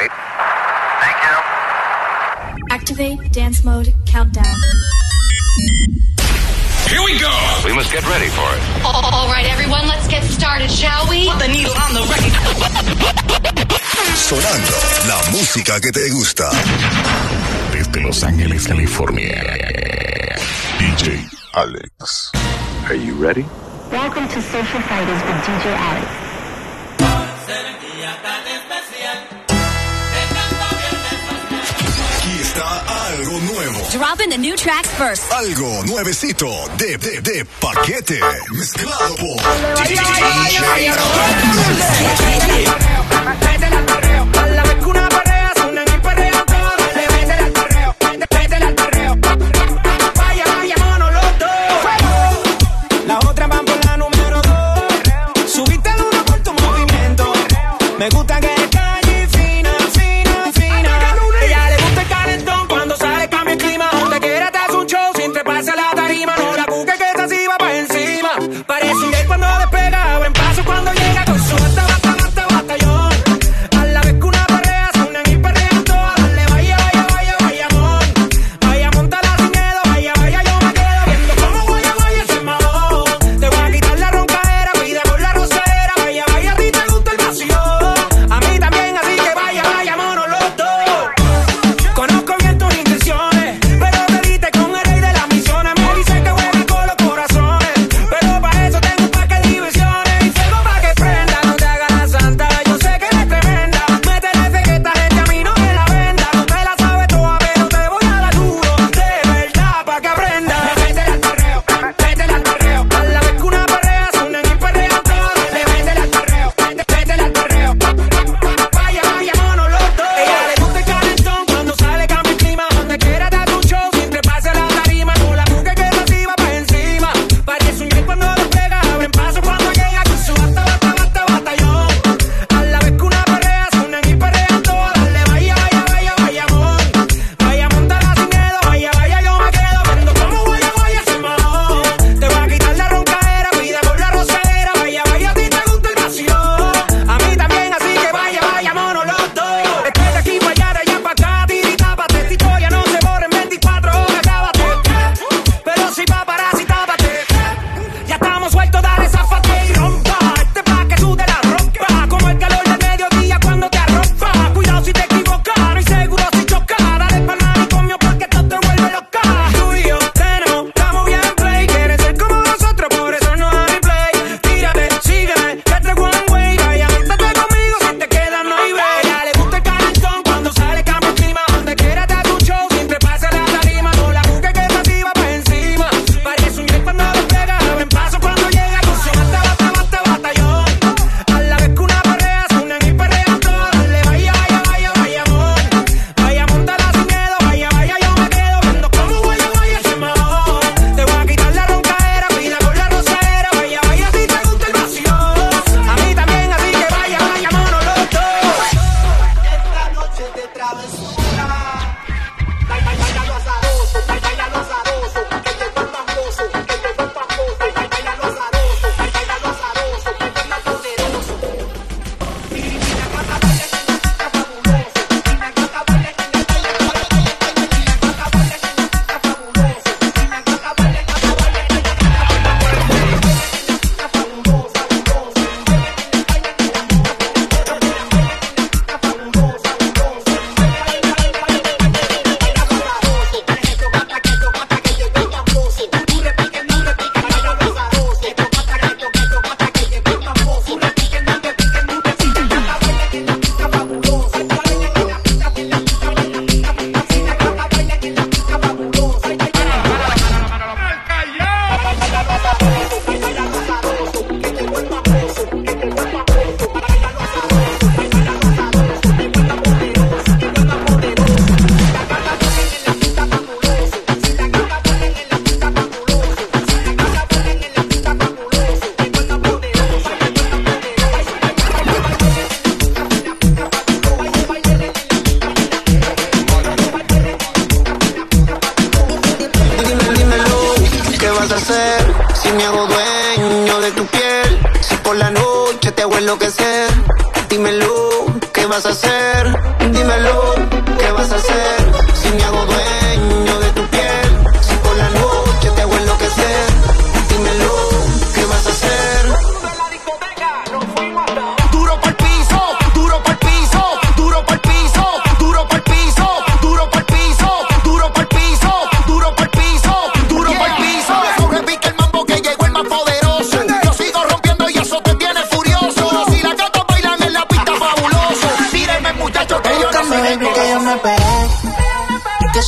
right. Thank you. Activate dance mode countdown. Here we go. We must get ready for it. All right, everyone, let's get started, shall we? Put the needle on the record. Sonando la música que te gusta. Desde Los Ángeles, California. DJ Alex. Are you ready? Welcome to Social Fighters with DJ Alex. algo nuevo. Dropping the new tracks first. Algo nuevecito de, de, de paquete. Mezclado por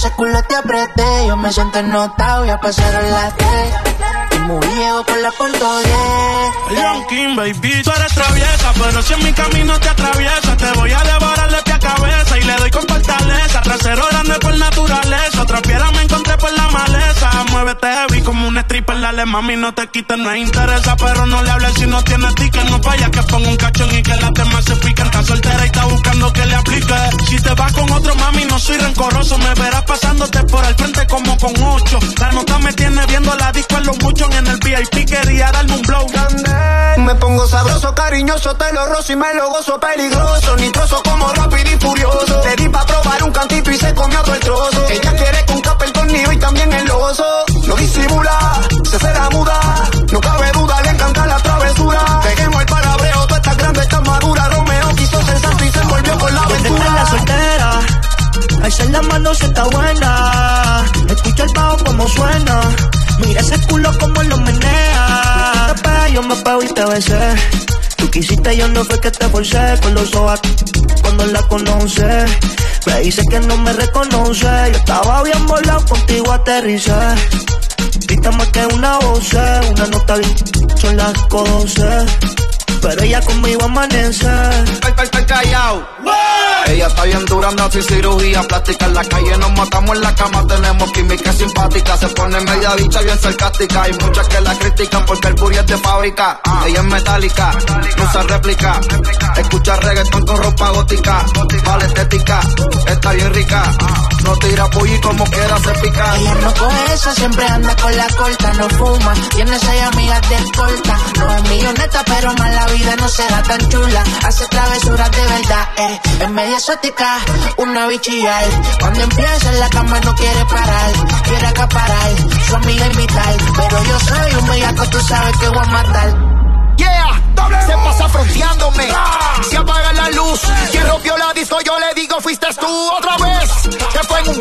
ese culo te apreté. Yo me siento ennotado, ya pasaron las tres. Y muy viejo por la punto 10. Leon King, baby, tú eres traviesa, pero si en mi camino te atraviesa, te voy a devorar y le doy con fortaleza. Trasero grande por naturaleza, otra piedra me encontré por la maleza. Muévete heavy como un stripper, dale mami, no te quites, no interesa, pero no le hables si no tienes ticket, no vaya que ponga un cachón y que las demás se piquen. Está soltera y está buscando que le aplique. Si te vas con otro mami, no soy rencoroso, me verás pasándote por el frente como con ocho. La nota me tiene viendo la disco en los muchos en el VIP, quería darme un blow. Me pongo sabroso, cariñoso, te lo rozo y me lo gozo peligroso. Nitroso quisiste, yo no fue que te forcé. Con los ojos cuando la conoce. Me dice que no me reconoce. Yo estaba bien volado, contigo aterricé. Grita más que una voz, una nota bien, son las cosas. Pero ella conmigo amanece. Ay, ay, ay, callao. Ella está bien dura, no hace cirugía plástica. En la calle nos matamos en la cama, tenemos química simpática. Se pone media bicha bien sarcástica. Hay muchas que la critican porque el puri es de fábrica. Ella es metálica, no usa réplica. Escucha reggaetón con ropa gótica. Vale estética, está bien rica. No tira y como quiera se pica. Ella no coge eso, siempre anda con la corta, no fuma, tiene seis amigas de escolta. No es milloneta, pero más la vida no se da tan chula. Hace travesuras de verdad, eh. Es media exótica, una bichilla. eh. Cuando empieza en la cama no quiere parar, quiere acaparar, su amiga invitar. Pero yo soy un bellaco, tú sabes que voy a matar. Yeah, se pasa fronteándome. Se apaga la luz. Quien rompió la disco, yo le digo, fuiste tú otra vez. Que fue en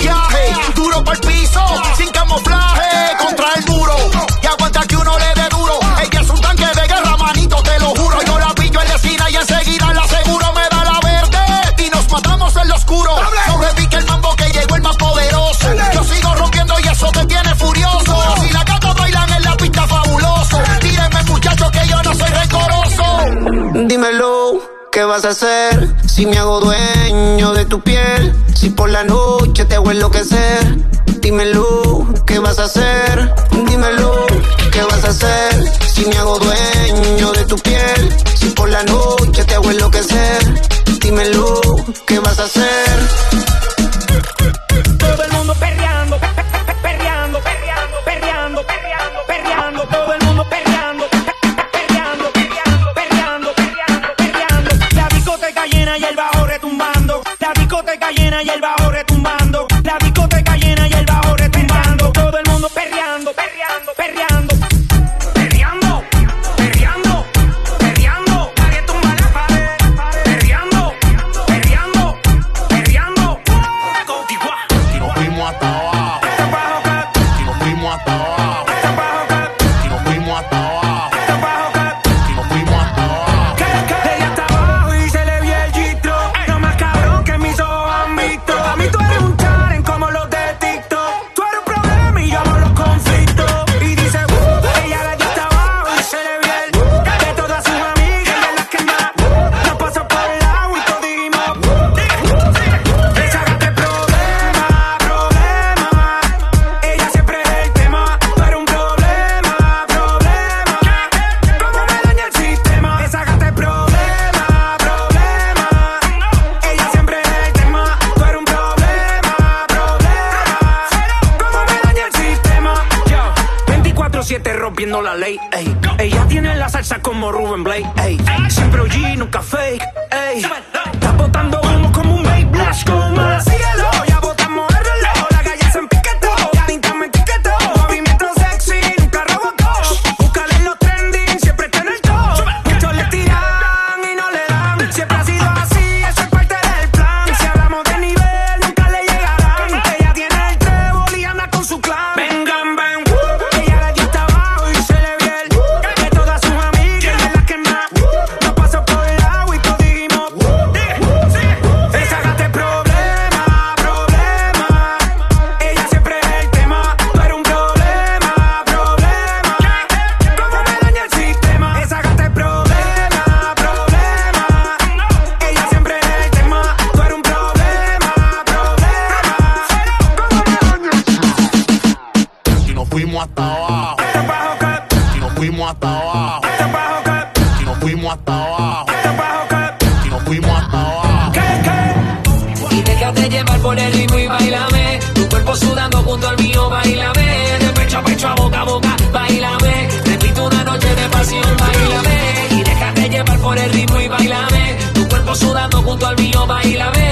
Si me hago dueño de tu piel, si por la noche te hago enloquecer. fuimos hasta abajo. Si nos fuimos hasta abajo. Y déjate llevar por el ritmo y bailame. Tu cuerpo sudando junto al mío, bailame. De pecho a pecho, a boca a boca, bailame. Repito una noche de pasión, bailame. Y déjate llevar por el ritmo y bailame. Tu cuerpo sudando junto al mío, bailame.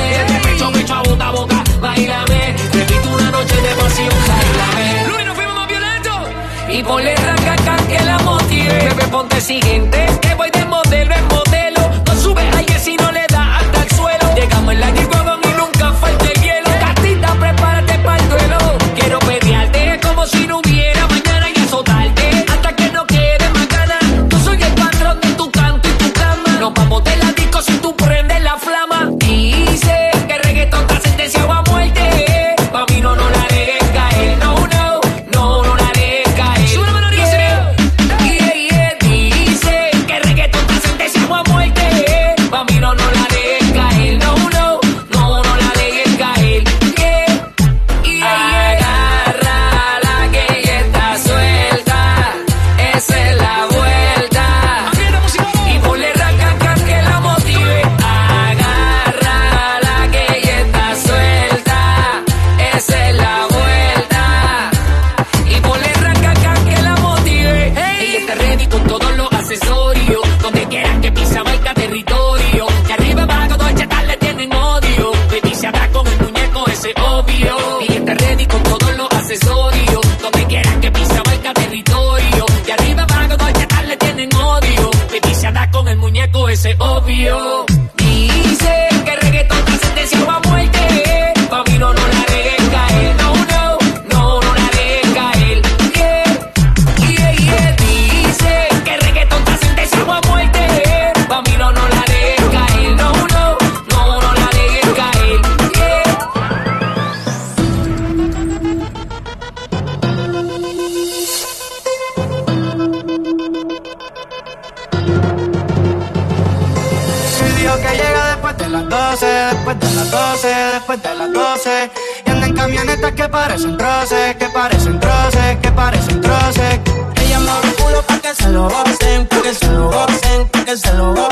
Y ponle ranca que la motive. Bebé, siguiente. Que voy de modelo. 12. Y anda en camionetas que parecen troces, que parecen troces, que parecen troces. Ella mueve el culo pa' que se lo gocen, pa' que se lo gocen, pa' que se lo gocen.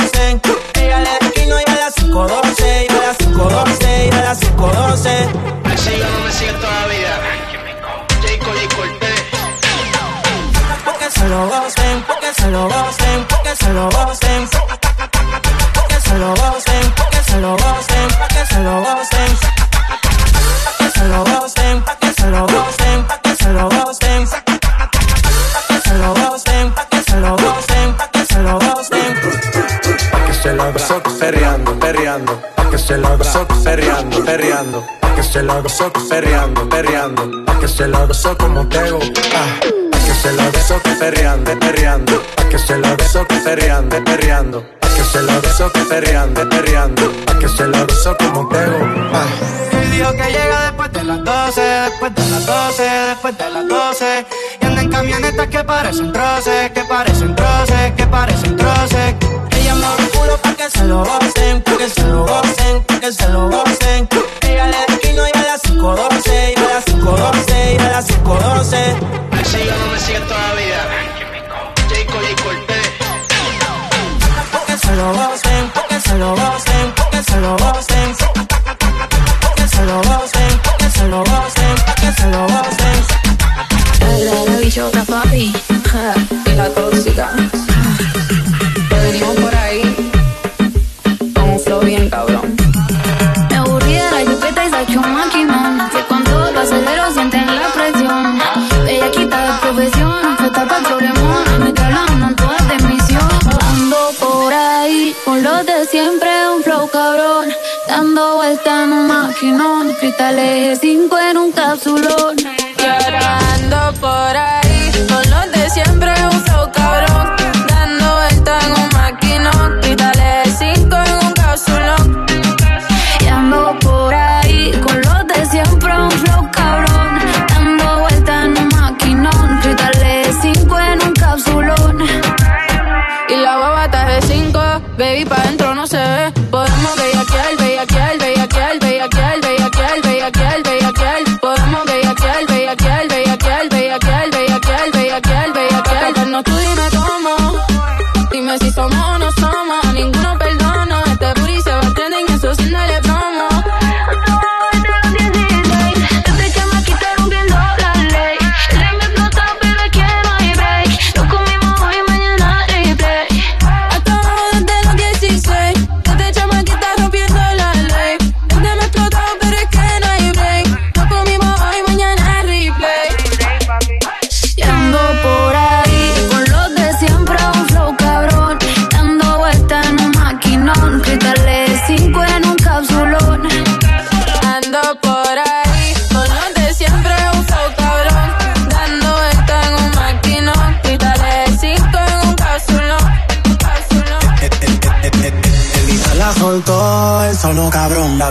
La gozó perreando, perreando. Pa' que se la gozó como Tego. Ah. Pa' que se la gozó perreando, perreando. Pa' que se la gozó perreando, perreando. Pa' que se la gozó perreando, perreando. Pa' que se la gozó como Tego. Ah. Dijo que llega después de las 12, después de las 12, después de las 12. Y anda en camionetas que parecen troces, que parecen troces, que parecen troces. Mueve el culo pa' que se lo gocen, pa' que se lo gocen, pa' que se lo gocen. Ella le y a las 512, y a las 512, y a las 512. Me sigue no me sigue todavía. Jayco y Cortés. Pa' que se lo gocen, pa' que se lo gocen, pa' que se lo gocen. Pa' que se lo gocen, pa' que se lo gocen, pa' que se lo gocen. La, la bichota papi ja, y la tóxica. Maquinón. Cristal eje 5 en un capsulón.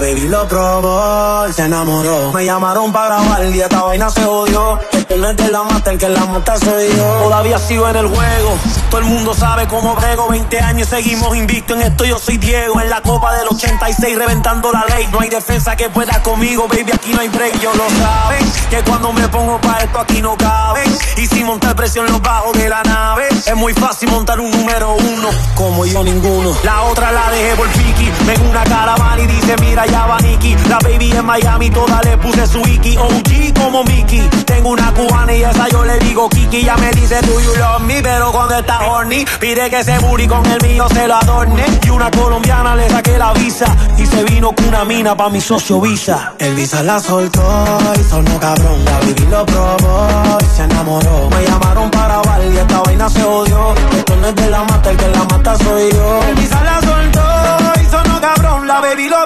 Baby lo probó y se enamoró. Me llamaron para grabar y esta vaina se odió. Este no es de la mata, el que la monta soy yo. Todavía sigo en el juego. Todo el mundo sabe cómo brego. 20 años seguimos invicto en esto. Yo soy Diego. En la copa del 86 reventando la ley. No hay defensa que pueda conmigo, baby. Aquí no hay break. Yo lo saben. Que cuando me pongo pa' esto aquí no caben. Y sin montar presión los bajos de la nave. Es muy fácil montar un número uno. Como yo ninguno. La otra la dejé por Piki. Ven una caravana y dice, mira ya Nicky. La baby en Miami, toda le puse su Iki. OG como Mickey. Tengo una cubana y esa yo le digo Kiki. Ya me dice, do you love me? Pero cuando está horny, pide que ese booty con el mío se lo adorne. Y una colombiana le saqué la visa. Y se vino con una mina pa' mi socio Visa. El Visa la soltó y sonó cabrón. La baby lo probó y se enamoró. Me llamaron para bailar y esta vaina se odió. Esto no es de la mata, el que la mata soy yo. El Visa la soltó y sonó cabrón. La baby lo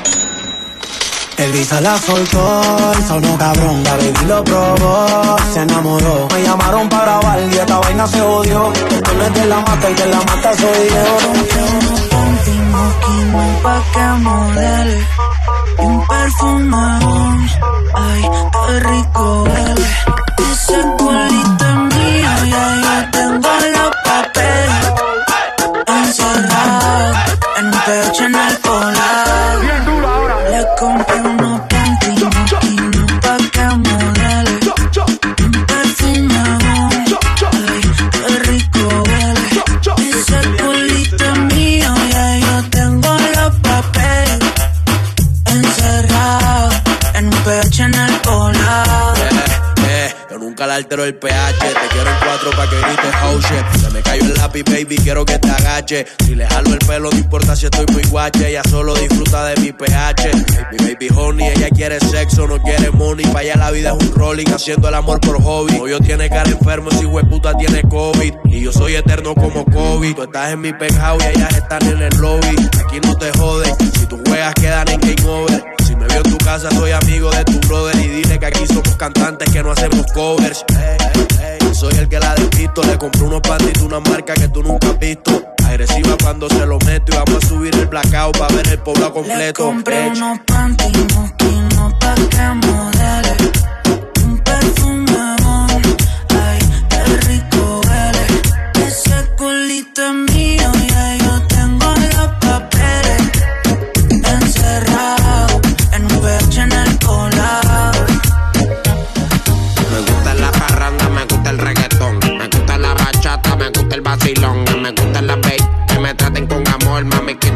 El Visa la soltó y sonó cabrón. La lo probó, se enamoró. Me llamaron para grabar y esta vaina se odió. Esto no es de la mata, el que la mata soy yo. pa' que modele un perfumón. Ay, qué rico huele. Ese culito es mío, ya yo tengo los papeles encerrados en un pecho en el el pH. Te quiero en cuatro pa' que grites oh shit. Se me cayó el lápiz, baby, quiero que te agache. Si le jalo el pelo, no importa si estoy muy guache. Ella solo disfruta de mi pH. Mi baby honey, ella quiere sexo, no quiere money. Pa' allá la vida es un rolling, haciendo el amor por hobby. Hoy yo tiene cara enfermo, si hueputa tiene COVID. Y yo soy eterno como COVID. Tú estás en mi penthouse y ellas están en el lobby. Aquí no te joden, si tus juegas quedan en game over. Si me veo en tu casa, soy amigo de tu brother. Y dile que aquí somos cantantes que no hacemos covers. Ey, ey, ey. Soy el que la despisto. Le compré unos panties, una marca que tú nunca has visto. Agresiva cuando se lo meto. Y vamos a subir el blackout para ver el pueblo Le completo. compré Ey. unos pa' que modele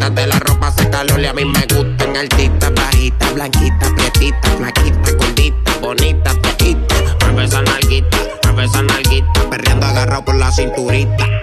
Quítate la ropa, hace calor y a mí me gustan altitas, bajitas, blanquitas, prietitas, flaquitas, gorditas, bonitas, feitas. Mueve esa nalguita, mueve esa nalguita. Perreando agarrado por la cinturita.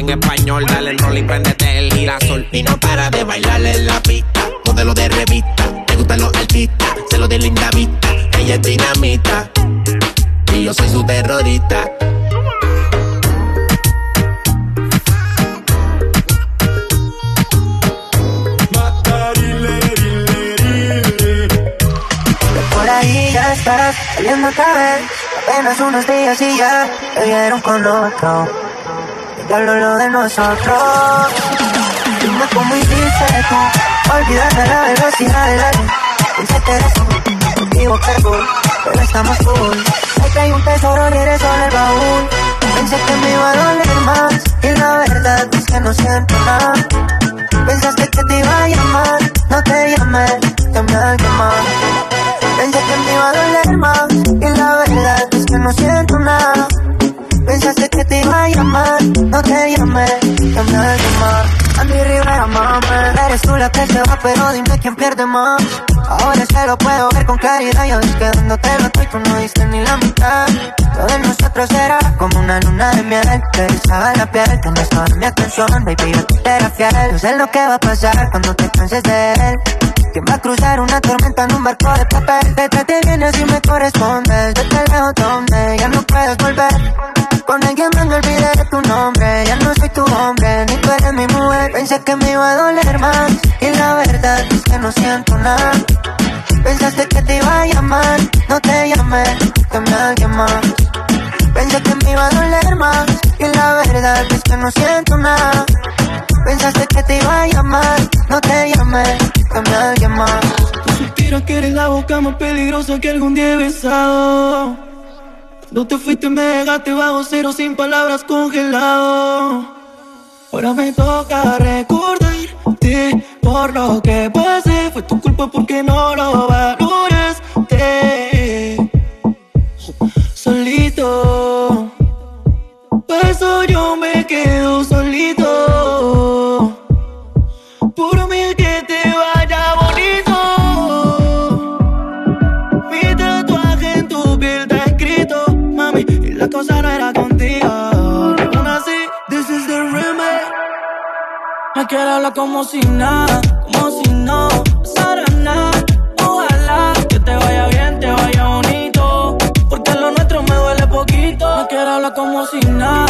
Hablen español. Dale el rol y préndete el girasol. Y no para de bailar en la pista. Modelo de revista. Me gustan los artistas, se lo de linda vista. Ella es dinamita. Y yo soy su terrorista. Ya estás saliendo otra vez. Apenas unos días y ya te vieron con otro. Te hablo lo de nosotros. Dime cómo hiciste tú. Olvídate la velocidad del aire. Que eres tú, equivoqué full, pero estamos cool. Ahí trae un tesoro y eres solo el baúl. Pensé que me iba a doler más, y la verdad es que no siento nada. Pensaste que te iba a llamar, no te llamé, llamé a alguien más. Pensé que me iba a doler más, y la verdad es que no siento nada. Llamar, no te llamé, llamé a alguien más. Andy Rivera, mami, eres tú la que se va, pero dime quién pierde más. Ahora se lo puedo ver con claridad, ya ves que dándote lo tú no diste ni la mitad. Todo de nosotros era como una luna de miel, te erizaba la piel, tenías toda mi atención, baby, yo te era fiel. No sé lo que va a pasar cuando te canses de él. ¿Quién va a cruzar una tormenta en un barco de papel? Detrás te vienes y me correspondes. Yo te leo donde ya no puedes volver. Con alguien me olvidé de tu nombre. Ya no soy tu hombre, ni tú eres mi mujer. Pensé que me iba a doler más. Y la verdad es que no siento nada. Pensaste que te iba a llamar. No te llamé, llamé a alguien más. Pensé que me iba a doler más. Y la verdad es que no siento nada. Pensaste que te iba a llamar. No te llamé, llamé a alguien más. Tú suspiras que eres la boca más peligrosa que algún día he besado. No te fuiste, me dejaste bajo cero sin palabras congelado. Ahora me toca recordarte por lo que pasé. Fue tu culpa porque no lo valoraste. Solito. Por eso yo me quedo solito. Me quiero hablar como si nada, como si no pasara nada. Ojalá que te vaya bien, te vaya bonito, porque lo nuestro me duele poquito. Me quiero hablar como si nada,